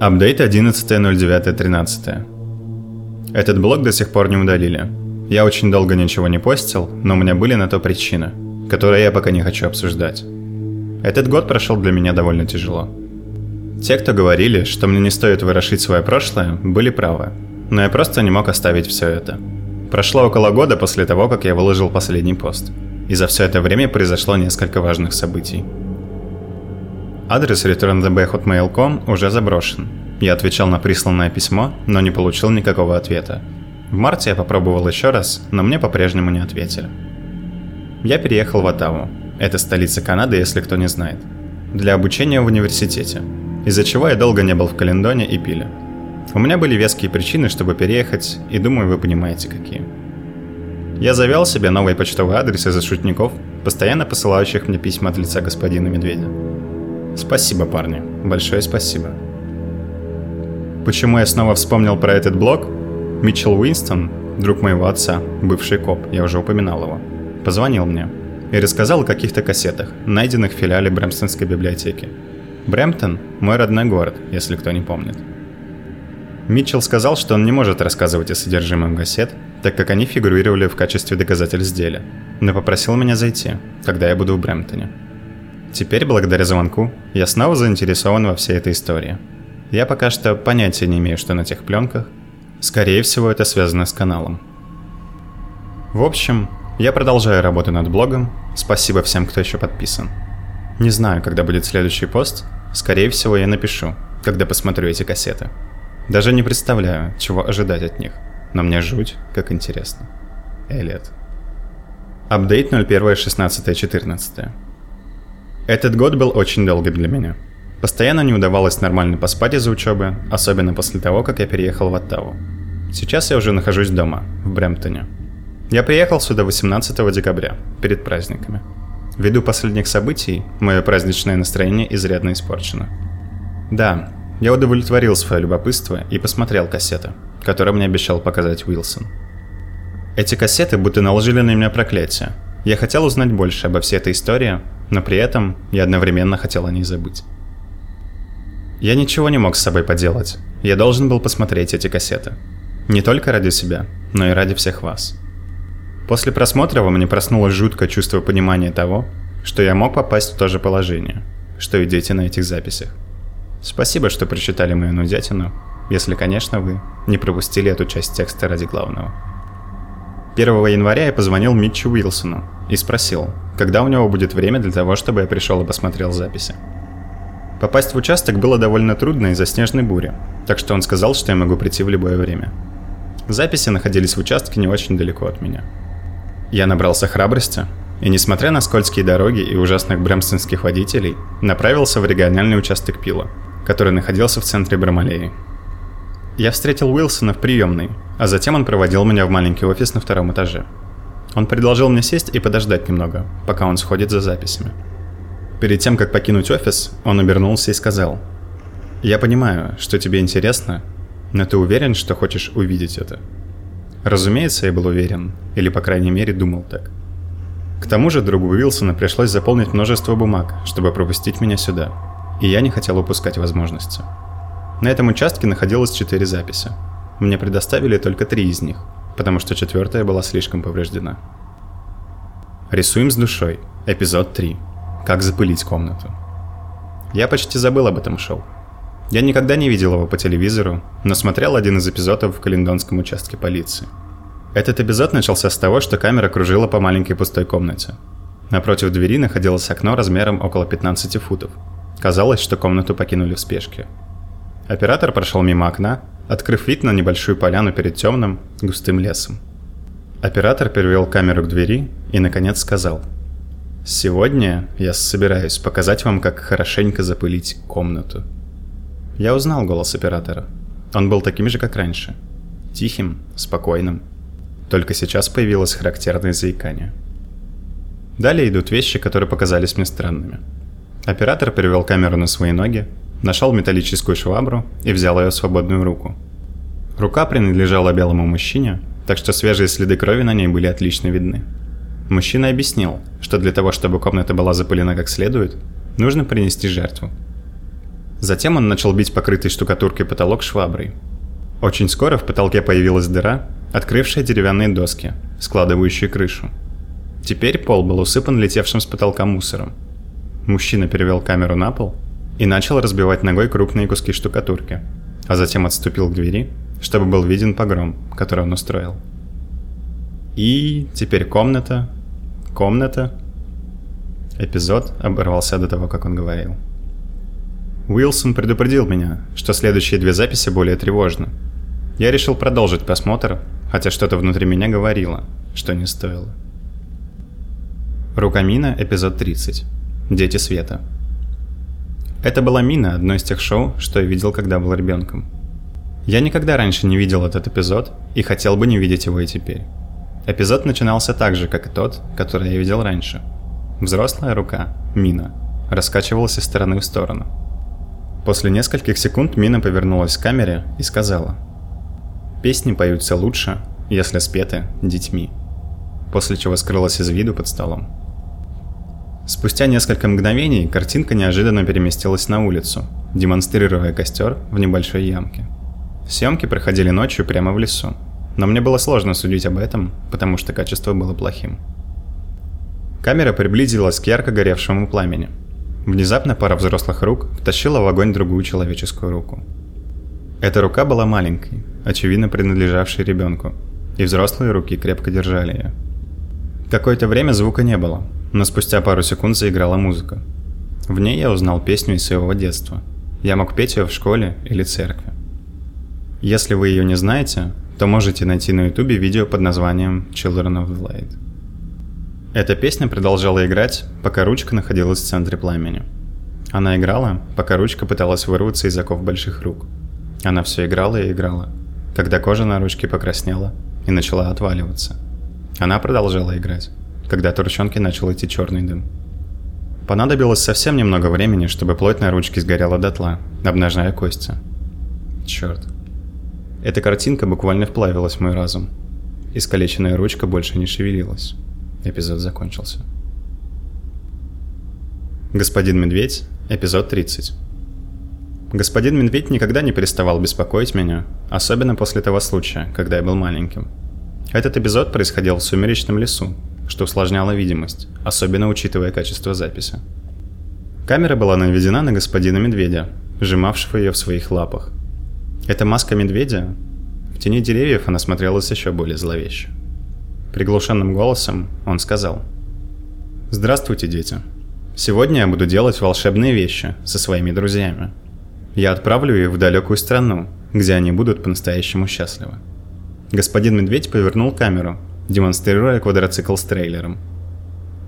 Апдейт 11.09.13. Этот блог до сих пор не удалили. Я очень долго ничего не постил, но у меня были на то причины, которые я пока не хочу обсуждать. Этот год прошел для меня довольно тяжело. Те, кто говорили, что мне не стоит вырошить свое прошлое, были правы. Но я просто не мог оставить все это. Прошло около года после того, как я выложил последний пост. И за все это время произошло несколько важных событий. Адрес returntheb.hotmail.com уже заброшен. Я отвечал на присланное письмо, но не получил никакого ответа. В марте я попробовал еще раз, но мне по-прежнему не ответили. Я переехал в Оттаву. Это столица Канады, если кто не знает. Для обучения в университете. Из-за чего я долго не был в Календоне и Пиле. У меня были веские причины, чтобы переехать, и думаю, вы понимаете, какие. Я завел себе новый почтовый адрес из-за шутников, постоянно посылающих мне письма от лица господина Медведя. Спасибо, парни. Большое спасибо. Почему я снова вспомнил про этот блог? Митчелл Уинстон, друг моего отца, бывший коп, я уже упоминал его, позвонил мне и рассказал о каких-то кассетах, найденных в филиале Брэмстонской библиотеки. Брэмптон – мой родной город, если кто не помнит. Митчелл сказал, что он не может рассказывать о содержимом кассет, так как они фигурировали в качестве доказательств дела, но попросил меня зайти, когда я буду в Брэмптоне. Теперь, благодаря звонку, я снова заинтересован во всей этой истории. Я пока что понятия не имею, что на тех пленках. Скорее всего, это связано с каналом. В общем, я продолжаю работу над блогом. Спасибо всем, кто еще подписан. Не знаю, когда будет следующий пост. Скорее всего, я напишу, когда посмотрю эти кассеты. Даже не представляю, чего ожидать от них. Но мне жуть, как интересно. Элliot. Апдейт 01.16.14. Этот год был очень долгий для меня. Постоянно не удавалось нормально поспать из-за учебы, особенно после того, как я переехал в Оттаву. Сейчас я уже нахожусь дома, в Брэмптоне. Я приехал сюда 18 декабря, перед праздниками. Ввиду последних событий, мое праздничное настроение изрядно испорчено. Да, я удовлетворил свое любопытство и посмотрел кассеты, которые мне обещал показать Уилсон. Эти кассеты будто наложили на меня проклятие. Я хотел узнать больше обо всей этой истории, но при этом я одновременно хотел о ней забыть. Я ничего не мог с собой поделать. Я должен был посмотреть эти кассеты. Не только ради себя, но и ради всех вас. После просмотра во мне проснулось жуткое чувство понимания того, что я мог попасть в то же положение, что и дети на этих записях. Спасибо, что прочитали мою нудятину, если, конечно, вы не пропустили эту часть текста ради главного. 1 января я позвонил Митчу Уилсону и спросил, когда у него будет время для того, чтобы я пришел и посмотрел записи. Попасть в участок было довольно трудно из-за снежной бури, так что он сказал, что я могу прийти в любое время. Записи находились в участке не очень далеко от меня. Я набрался храбрости, и несмотря на скользкие дороги и ужасных бремстонских водителей, направился в региональный участок Пила, который находился в центре Брамалеи. Я встретил Уилсона в приемной, а затем он проводил меня в маленький офис на втором этаже – он предложил мне сесть и подождать немного, пока он сходит за записями. Перед тем, как покинуть офис, он обернулся и сказал, «Я понимаю, что тебе интересно, но ты уверен, что хочешь увидеть это?» Разумеется, я был уверен, или по крайней мере думал так. К тому же другу Уилсона пришлось заполнить множество бумаг, чтобы пропустить меня сюда, и я не хотел упускать возможности. На этом участке находилось четыре записи. Мне предоставили только три из них – потому что четвертая была слишком повреждена. Рисуем с душой. Эпизод 3. Как запылить комнату. Я почти забыл об этом шоу. Я никогда не видел его по телевизору, но смотрел один из эпизодов в Календонском участке полиции. Этот эпизод начался с того, что камера кружила по маленькой пустой комнате. Напротив двери находилось окно размером около 15 футов. Казалось, что комнату покинули в спешке. Оператор прошел мимо окна, открыв вид на небольшую поляну перед темным, густым лесом. Оператор перевел камеру к двери и, наконец, сказал. «Сегодня я собираюсь показать вам, как хорошенько запылить комнату». Я узнал голос оператора. Он был таким же, как раньше. Тихим, спокойным. Только сейчас появилось характерное заикание. Далее идут вещи, которые показались мне странными. Оператор перевел камеру на свои ноги, нашел металлическую швабру и взял ее в свободную руку. Рука принадлежала белому мужчине, так что свежие следы крови на ней были отлично видны. Мужчина объяснил, что для того, чтобы комната была запылена как следует, нужно принести жертву. Затем он начал бить покрытый штукатуркой потолок шваброй. Очень скоро в потолке появилась дыра, открывшая деревянные доски, складывающие крышу. Теперь пол был усыпан летевшим с потолка мусором. Мужчина перевел камеру на пол и начал разбивать ногой крупные куски штукатурки, а затем отступил к двери, чтобы был виден погром, который он устроил. И теперь комната, комната. Эпизод оборвался до того, как он говорил. Уилсон предупредил меня, что следующие две записи более тревожны. Я решил продолжить просмотр, хотя что-то внутри меня говорило, что не стоило. Рука Мина, эпизод 30. Дети света. Это была Мина, одно из тех шоу, что я видел, когда был ребенком. Я никогда раньше не видел этот эпизод и хотел бы не видеть его и теперь. Эпизод начинался так же, как и тот, который я видел раньше. Взрослая рука, Мина, раскачивалась из стороны в сторону. После нескольких секунд Мина повернулась к камере и сказала «Песни поются лучше, если спеты детьми», после чего скрылась из виду под столом. Спустя несколько мгновений картинка неожиданно переместилась на улицу, демонстрируя костер в небольшой ямке. Съемки проходили ночью прямо в лесу, но мне было сложно судить об этом, потому что качество было плохим. Камера приблизилась к ярко горевшему пламени. Внезапно пара взрослых рук втащила в огонь другую человеческую руку. Эта рука была маленькой, очевидно принадлежавшей ребенку, и взрослые руки крепко держали ее. Какое-то время звука не было, но спустя пару секунд заиграла музыка. В ней я узнал песню из своего детства. Я мог петь ее в школе или церкви. Если вы ее не знаете, то можете найти на ютубе видео под названием Children of the Light. Эта песня продолжала играть, пока ручка находилась в центре пламени. Она играла, пока ручка пыталась вырваться из оков больших рук. Она все играла и играла, когда кожа на ручке покраснела и начала отваливаться. Она продолжала играть, когда от ручонки начал идти черный дым. Понадобилось совсем немного времени, чтобы плоть на ручке сгорела дотла, обнажая кости. Черт. Эта картинка буквально вплавилась в мой разум. Искалеченная ручка больше не шевелилась. Эпизод закончился. Господин Медведь, эпизод 30. Господин Медведь никогда не переставал беспокоить меня, особенно после того случая, когда я был маленьким. Этот эпизод происходил в сумеречном лесу, что усложняло видимость, особенно учитывая качество записи. Камера была наведена на господина Медведя, сжимавшего ее в своих лапах, эта маска медведя? В тени деревьев она смотрелась еще более зловеще. Приглушенным голосом он сказал. «Здравствуйте, дети. Сегодня я буду делать волшебные вещи со своими друзьями. Я отправлю их в далекую страну, где они будут по-настоящему счастливы». Господин Медведь повернул камеру, демонстрируя квадроцикл с трейлером.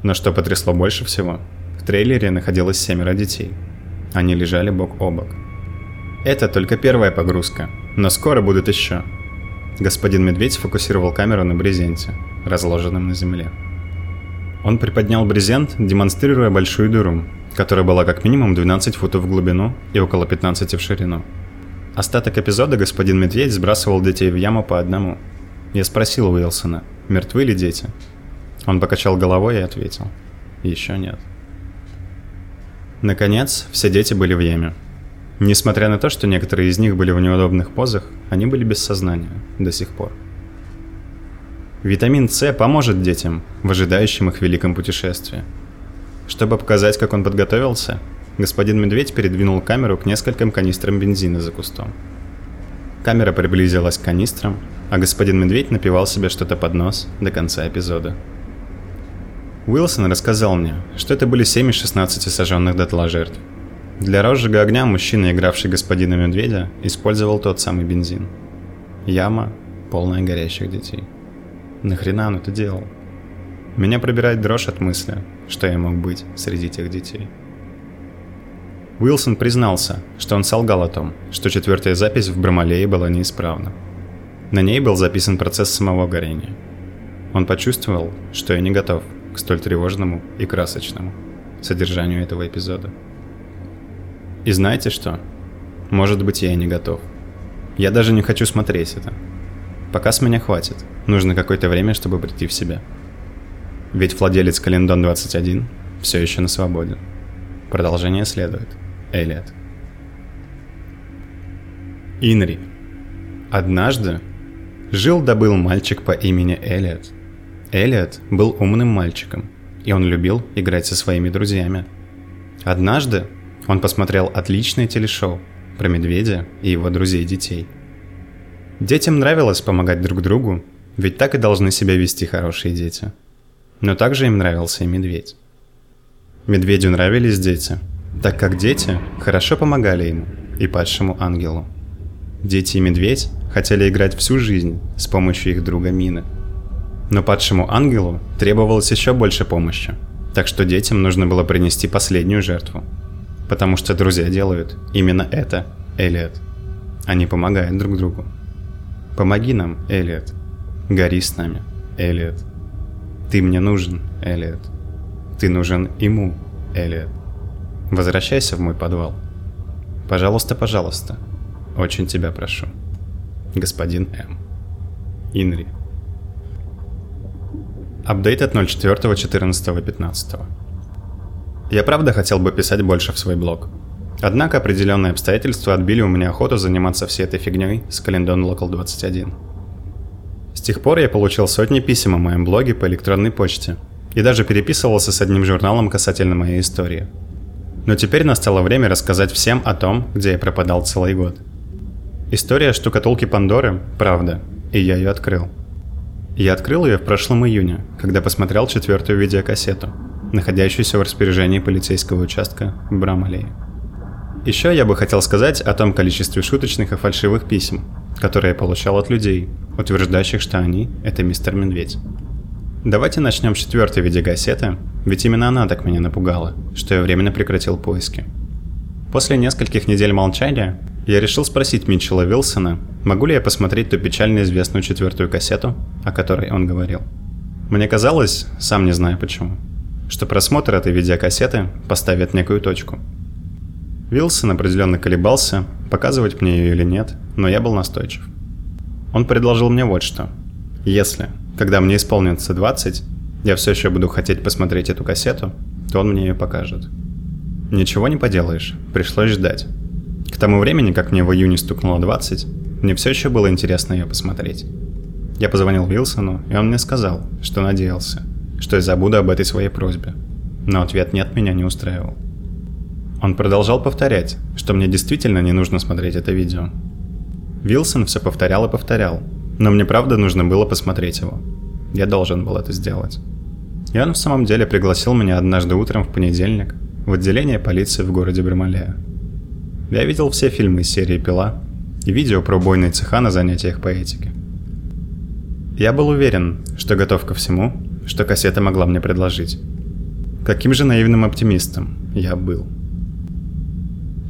Но что потрясло больше всего, в трейлере находилось семеро детей. Они лежали бок о бок. Это только первая погрузка, но скоро будут еще. Господин Медведь сфокусировал камеру на брезенте, разложенном на земле. Он приподнял брезент, демонстрируя большую дыру, которая была как минимум 12 футов в глубину и около 15 в ширину. Остаток эпизода господин Медведь сбрасывал детей в яму по одному. Я спросил Уилсона, мертвы ли дети? Он покачал головой и ответил, еще нет. Наконец, все дети были в яме. Несмотря на то, что некоторые из них были в неудобных позах, они были без сознания до сих пор. Витамин С поможет детям в ожидающем их великом путешествии. Чтобы показать, как он подготовился, господин Медведь передвинул камеру к нескольким канистрам бензина за кустом. Камера приблизилась к канистрам, а господин Медведь напивал себе что-то под нос до конца эпизода. Уилсон рассказал мне, что это были 7 из 16 сожженных дотла жертв – для розжига огня мужчина, игравший господина Медведя, использовал тот самый бензин. Яма, полная горящих детей. Нахрена он это делал? Меня пробирает дрожь от мысли, что я мог быть среди тех детей. Уилсон признался, что он солгал о том, что четвертая запись в Брамалее была неисправна. На ней был записан процесс самого горения. Он почувствовал, что я не готов к столь тревожному и красочному содержанию этого эпизода. И знаете что? Может быть, я и не готов. Я даже не хочу смотреть это. Пока с меня хватит. Нужно какое-то время, чтобы прийти в себя. Ведь владелец Календон 21 все еще на свободе. Продолжение следует. Элиот. Инри. Однажды жил да был мальчик по имени Элиот. Элиот был умным мальчиком, и он любил играть со своими друзьями. Однажды он посмотрел отличное телешоу про медведя и его друзей-детей. Детям нравилось помогать друг другу, ведь так и должны себя вести хорошие дети. Но также им нравился и медведь. Медведю нравились дети, так как дети хорошо помогали ему и падшему ангелу. Дети и медведь хотели играть всю жизнь с помощью их друга Мины. Но падшему ангелу требовалось еще больше помощи, так что детям нужно было принести последнюю жертву. Потому что друзья делают именно это, Элиот. Они помогают друг другу. Помоги нам, Элиот. Гори с нами, Элиот. Ты мне нужен, Элиот. Ты нужен ему, Элиот. Возвращайся в мой подвал. Пожалуйста, пожалуйста. Очень тебя прошу. Господин М. Инри. Апдейт от 04.14.15. Я правда хотел бы писать больше в свой блог. Однако определенные обстоятельства отбили у меня охоту заниматься всей этой фигней с Календон Local 21. С тех пор я получил сотни писем о моем блоге по электронной почте и даже переписывался с одним журналом касательно моей истории. Но теперь настало время рассказать всем о том, где я пропадал целый год – История штукатулки Пандоры – правда, и я ее открыл. Я открыл ее в прошлом июне, когда посмотрел четвертую видеокассету, находящуюся в распоряжении полицейского участка в Брамалее. Еще я бы хотел сказать о том количестве шуточных и фальшивых писем, которые я получал от людей, утверждающих, что они – это мистер Медведь. Давайте начнем с четвертой видеокассеты, ведь именно она так меня напугала, что я временно прекратил поиски. После нескольких недель молчания я решил спросить Митчелла Вилсона, могу ли я посмотреть ту печально известную четвертую кассету, о которой он говорил. Мне казалось, сам не знаю почему, что просмотр этой видеокассеты поставит некую точку. Вилсон определенно колебался, показывать мне ее или нет, но я был настойчив. Он предложил мне вот что. Если, когда мне исполнится 20, я все еще буду хотеть посмотреть эту кассету, то он мне ее покажет. Ничего не поделаешь, пришлось ждать. К тому времени, как мне в июне стукнуло 20, мне все еще было интересно ее посмотреть. Я позвонил Вилсону, и он мне сказал, что надеялся, что я забуду об этой своей просьбе. Но ответ «нет» меня не устраивал. Он продолжал повторять, что мне действительно не нужно смотреть это видео. Вилсон все повторял и повторял, но мне правда нужно было посмотреть его. Я должен был это сделать. И он в самом деле пригласил меня однажды утром в понедельник в отделение полиции в городе Бремалея. Я видел все фильмы из серии «Пила» и видео про убойные цеха на занятиях по этике. Я был уверен, что готов ко всему, что кассета могла мне предложить. Каким же наивным оптимистом я был.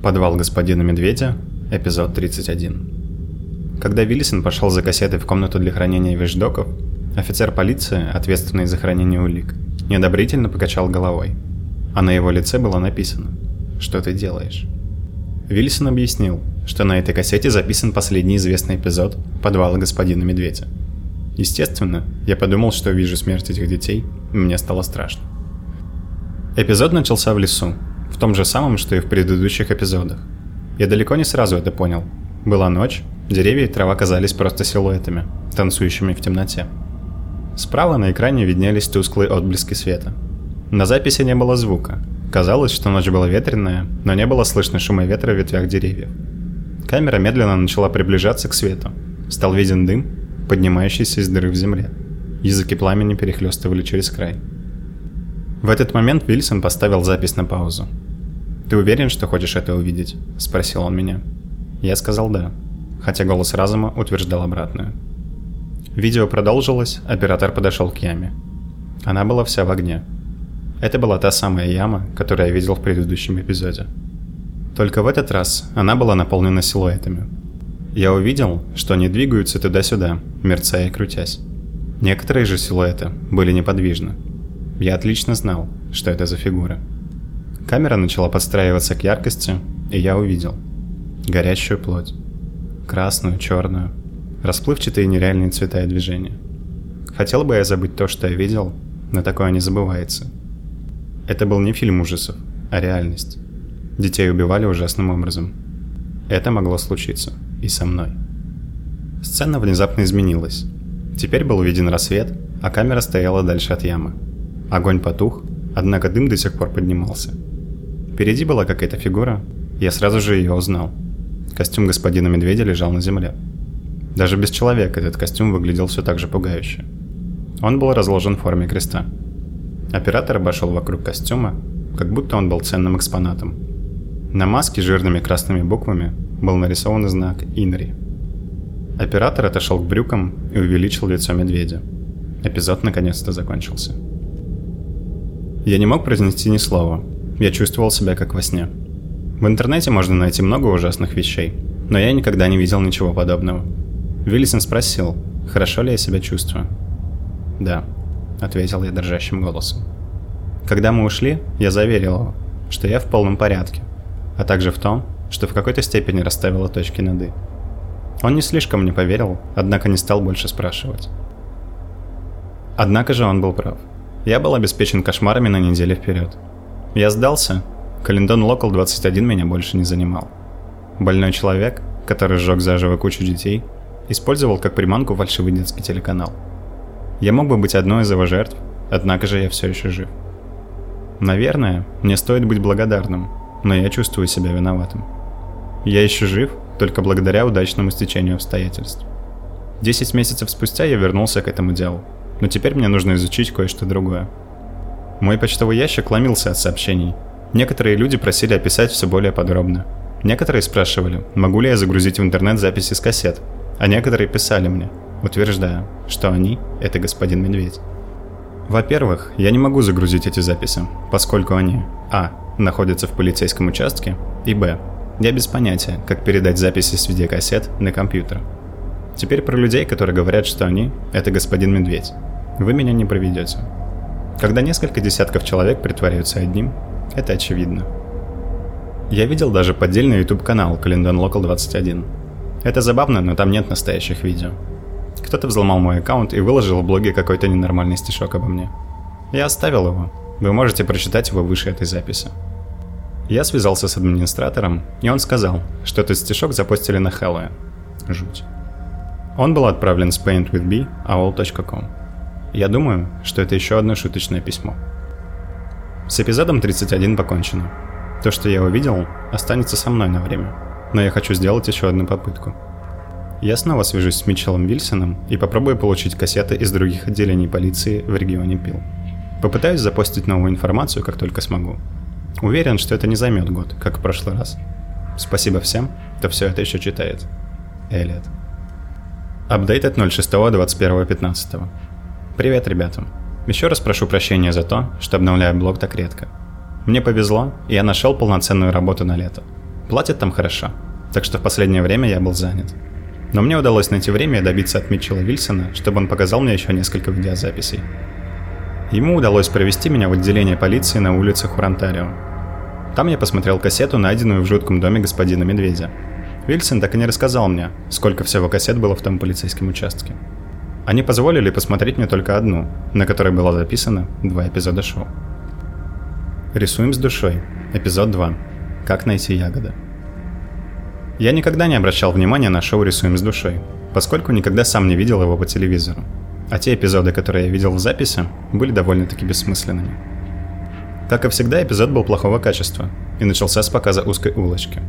Подвал господина Медведя, эпизод 31. Когда Виллисон пошел за кассетой в комнату для хранения вещдоков, офицер полиции, ответственный за хранение улик, неодобрительно покачал головой. А на его лице было написано «Что ты делаешь?». Вильсон объяснил, что на этой кассете записан последний известный эпизод подвала господина Медведя. Естественно, я подумал, что вижу смерть этих детей, и мне стало страшно. Эпизод начался в лесу, в том же самом, что и в предыдущих эпизодах. Я далеко не сразу это понял. Была ночь, деревья и трава казались просто силуэтами, танцующими в темноте. Справа на экране виднелись тусклые отблески света. На записи не было звука, Казалось, что ночь была ветреная, но не было слышно шума ветра в ветвях деревьев. Камера медленно начала приближаться к свету. Стал виден дым, поднимающийся из дыры в земле. Языки пламени перехлестывали через край. В этот момент Вильсон поставил запись на паузу. «Ты уверен, что хочешь это увидеть?» – спросил он меня. Я сказал «да», хотя голос разума утверждал обратное. Видео продолжилось, оператор подошел к яме. Она была вся в огне – это была та самая яма, которую я видел в предыдущем эпизоде. Только в этот раз она была наполнена силуэтами. Я увидел, что они двигаются туда-сюда, мерцая и крутясь. Некоторые же силуэты были неподвижны. Я отлично знал, что это за фигуры. Камера начала подстраиваться к яркости, и я увидел горящую плоть. Красную, черную, расплывчатые нереальные цвета и движения. Хотел бы я забыть то, что я видел, но такое не забывается – это был не фильм ужасов, а реальность. Детей убивали ужасным образом. Это могло случиться. и со мной. Сцена внезапно изменилась. Теперь был виден рассвет, а камера стояла дальше от ямы. Огонь потух, однако дым до сих пор поднимался. Впереди была какая-то фигура, я сразу же ее узнал. Костюм господина Медведя лежал на земле. Даже без человека этот костюм выглядел все так же пугающе. Он был разложен в форме креста. Оператор обошел вокруг костюма, как будто он был ценным экспонатом. На маске жирными красными буквами был нарисован знак «Инри». Оператор отошел к брюкам и увеличил лицо медведя. Эпизод наконец-то закончился. Я не мог произнести ни слова. Я чувствовал себя как во сне. В интернете можно найти много ужасных вещей, но я никогда не видел ничего подобного. Виллисон спросил, хорошо ли я себя чувствую. «Да», — ответил я дрожащим голосом. Когда мы ушли, я заверил его, что я в полном порядке, а также в том, что в какой-то степени расставила точки над «и». Он не слишком мне поверил, однако не стал больше спрашивать. Однако же он был прав. Я был обеспечен кошмарами на неделю вперед. Я сдался. Календон Локал 21 меня больше не занимал. Больной человек, который сжег заживо кучу детей, использовал как приманку фальшивый детский телеканал. Я мог бы быть одной из его жертв, однако же я все еще жив. Наверное, мне стоит быть благодарным, но я чувствую себя виноватым. Я еще жив, только благодаря удачному стечению обстоятельств. Десять месяцев спустя я вернулся к этому делу, но теперь мне нужно изучить кое-что другое. Мой почтовый ящик ломился от сообщений. Некоторые люди просили описать все более подробно. Некоторые спрашивали, могу ли я загрузить в интернет записи с кассет, а некоторые писали мне, утверждая, что они — это господин Медведь. Во-первых, я не могу загрузить эти записи, поскольку они а. находятся в полицейском участке и б. Я без понятия, как передать записи с видеокассет на компьютер. Теперь про людей, которые говорят, что они – это господин Медведь. Вы меня не проведете. Когда несколько десятков человек притворяются одним, это очевидно. Я видел даже поддельный YouTube-канал Календон Local 21. Это забавно, но там нет настоящих видео. Кто-то взломал мой аккаунт и выложил в блоге какой-то ненормальный стишок обо мне. Я оставил его. Вы можете прочитать его выше этой записи. Я связался с администратором, и он сказал, что этот стишок запостили на Хэллоуин. Жуть. Он был отправлен с paintwithb.aol.com. Я думаю, что это еще одно шуточное письмо. С эпизодом 31 покончено. То, что я увидел, останется со мной на время, но я хочу сделать еще одну попытку. Я снова свяжусь с Митчеллом Вильсоном и попробую получить кассеты из других отделений полиции в регионе Пил. Попытаюсь запостить новую информацию, как только смогу. Уверен, что это не займет год, как в прошлый раз. Спасибо всем, кто все это еще читает. Элliot. Апдейт от 06.21.15. Привет, ребята. Еще раз прошу прощения за то, что обновляю блог так редко. Мне повезло, и я нашел полноценную работу на лето. Платят там хорошо, так что в последнее время я был занят. Но мне удалось найти время и добиться от Митчелла Вильсона, чтобы он показал мне еще несколько видеозаписей. Ему удалось провести меня в отделение полиции на улице Хурантарио. Там я посмотрел кассету, найденную в жутком доме господина Медведя. Вильсон так и не рассказал мне, сколько всего кассет было в том полицейском участке. Они позволили посмотреть мне только одну, на которой было записано два эпизода шоу. Рисуем с душой. Эпизод 2. Как найти ягоды. Я никогда не обращал внимания на шоу «Рисуем с душой», поскольку никогда сам не видел его по телевизору. А те эпизоды, которые я видел в записи, были довольно-таки бессмысленными. Как и всегда, эпизод был плохого качества и начался с показа узкой улочки.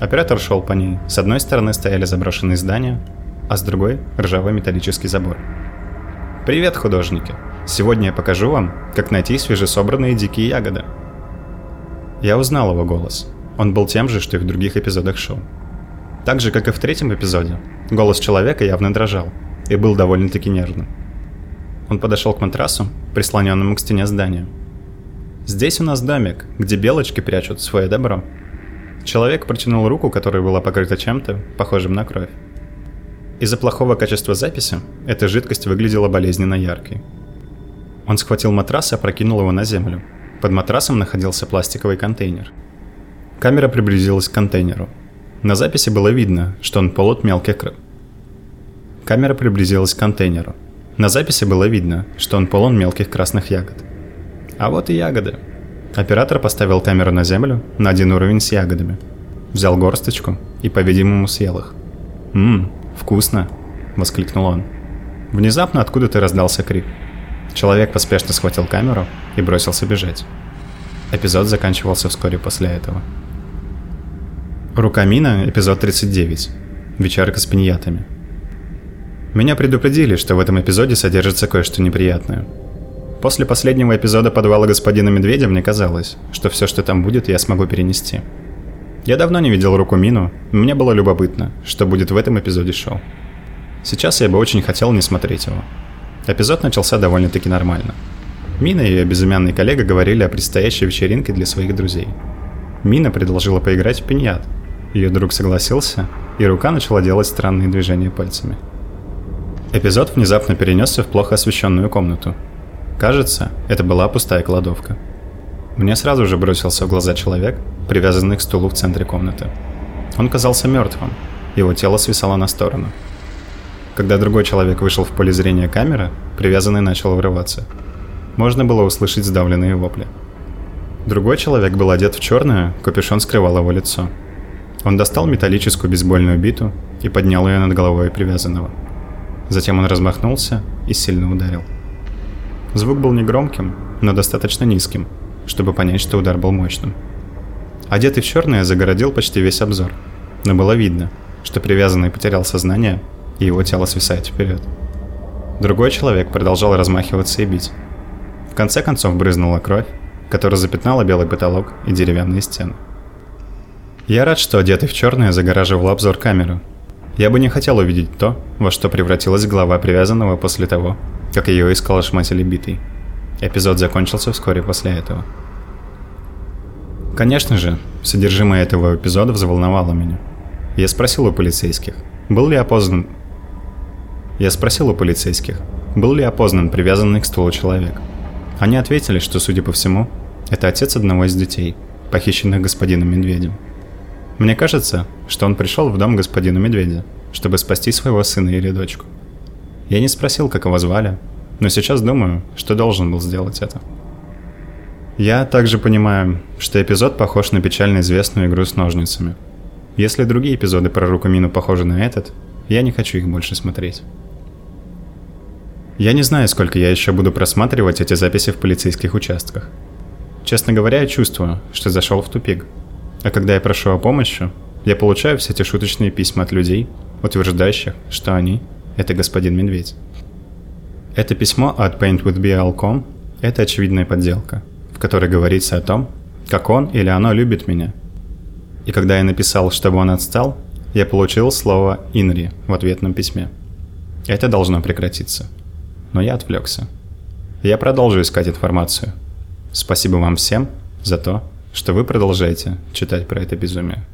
Оператор шел по ней. С одной стороны стояли заброшенные здания, а с другой – ржавый металлический забор. Привет, художники! Сегодня я покажу вам, как найти свежесобранные дикие ягоды. Я узнал его голос. Он был тем же, что и в других эпизодах шоу. Так же, как и в третьем эпизоде, голос человека явно дрожал и был довольно-таки нервным. Он подошел к матрасу, прислоненному к стене здания. «Здесь у нас домик, где белочки прячут свое добро». Человек протянул руку, которая была покрыта чем-то, похожим на кровь. Из-за плохого качества записи эта жидкость выглядела болезненно яркой. Он схватил матрас и опрокинул его на землю. Под матрасом находился пластиковый контейнер. Камера приблизилась к контейнеру. На записи было видно, что он полот мелких краб. Камера приблизилась к контейнеру. На записи было видно, что он полон мелких красных ягод. А вот и ягоды. Оператор поставил камеру на землю на один уровень с ягодами. Взял горсточку и, по-видимому, съел их. «Ммм, вкусно!» – воскликнул он. Внезапно откуда-то раздался крик. Человек поспешно схватил камеру и бросился бежать. Эпизод заканчивался вскоре после этого. Рукамина, эпизод 39. Вечерка с пиньятами. Меня предупредили, что в этом эпизоде содержится кое-что неприятное. После последнего эпизода подвала господина Медведя мне казалось, что все, что там будет, я смогу перенести. Я давно не видел руку Мину, мне было любопытно, что будет в этом эпизоде шоу. Сейчас я бы очень хотел не смотреть его. Эпизод начался довольно-таки нормально. Мина и ее безымянный коллега говорили о предстоящей вечеринке для своих друзей. Мина предложила поиграть в пиньят. Ее друг согласился, и рука начала делать странные движения пальцами. Эпизод внезапно перенесся в плохо освещенную комнату. Кажется, это была пустая кладовка. Мне сразу же бросился в глаза человек, привязанный к стулу в центре комнаты. Он казался мертвым, его тело свисало на сторону. Когда другой человек вышел в поле зрения камеры, привязанный начал вырываться. Можно было услышать сдавленные вопли. Другой человек был одет в черное, капюшон скрывал его лицо. Он достал металлическую бейсбольную биту и поднял ее над головой привязанного. Затем он размахнулся и сильно ударил. Звук был негромким, но достаточно низким, чтобы понять, что удар был мощным. Одетый в черное загородил почти весь обзор, но было видно, что привязанный потерял сознание, и его тело свисает вперед. Другой человек продолжал размахиваться и бить. В конце концов брызнула кровь, которая запятнала белый потолок и деревянные стены. Я рад, что одетый в черное загораживал обзор камеры. Я бы не хотел увидеть то, во что превратилась голова привязанного после того, как ее искал шматели битый. Эпизод закончился вскоре после этого. Конечно же, содержимое этого эпизода взволновало меня. Я спросил у полицейских, был ли опознан... Я спросил у полицейских, был ли опознан привязанный к стулу человек. Они ответили, что, судя по всему, это отец одного из детей, похищенных господином Медведем. Мне кажется, что он пришел в дом господина Медведя, чтобы спасти своего сына или дочку. Я не спросил, как его звали, но сейчас думаю, что должен был сделать это. Я также понимаю, что эпизод похож на печально известную игру с ножницами. Если другие эпизоды про Рукамину похожи на этот, я не хочу их больше смотреть. Я не знаю, сколько я еще буду просматривать эти записи в полицейских участках. Честно говоря, я чувствую, что зашел в тупик. А когда я прошу о помощи, я получаю все эти шуточные письма от людей, утверждающих, что они это господин Медведь. Это письмо от paintwithbl.com – это очевидная подделка, в которой говорится о том, как он или оно любит меня. И когда я написал, чтобы он отстал, я получил слово «инри» в ответном письме. Это должно прекратиться. Но я отвлекся. Я продолжу искать информацию. Спасибо вам всем за то, что вы продолжаете читать про это безумие.